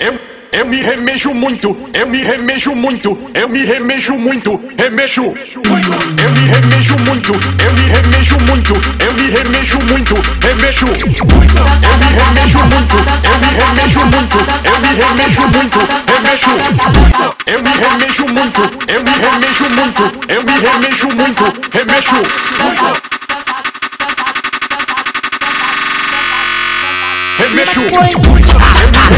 Eu, eu me remejo muito, eu me remejo muito, eu me remejo muito, remexo. Eu me remejo muito, eu me remejo muito, eu me remejo muito, remexo. Eu me remejo muito, eu me remejo muito, eu me remejo muito, remexo. Eu me remejo muito, eu me remejo muito, eu me remejo muito, remexo. Remexo. Eu me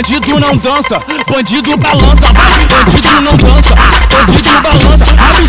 Bandido não dança, bandido balança, bandido não dança, bandido balança, abre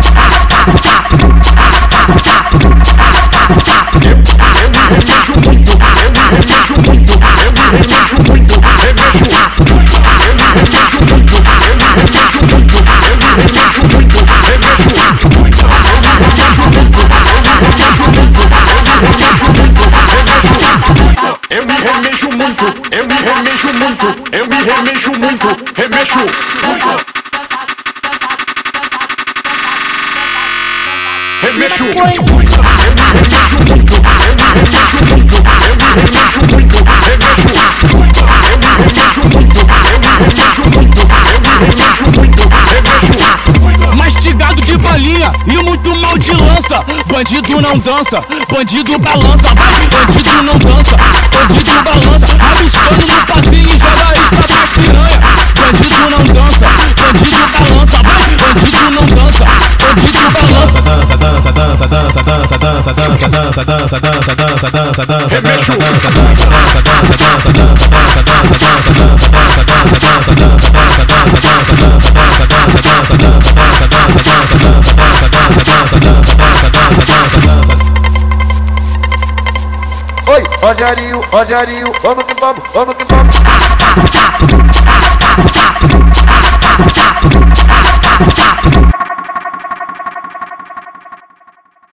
remexo muito, eu me remexo muito, eu me remexo muito, remexo muito. Remexo. Remexo. E muito mal de lança. Bandido não dança, bandido balança. Vai, bandido não dança, bandido balança. Rabiscando no passinho e joga isca das piranha. Bandido não dança, bandido balança. Vai, bandido não dança, bandido balança. dança, dança, dança, dança, dança, dança, dança, dança, dança, dança, dança, dança, dança, Remexo. dança, dança, dança, dança, dança, dança, dança, dança, dança, dança, dança, dança, dança, dança, dança, dança, dança, Rogerinho, Rogerinho, vamos que vamos, vamos que vamos.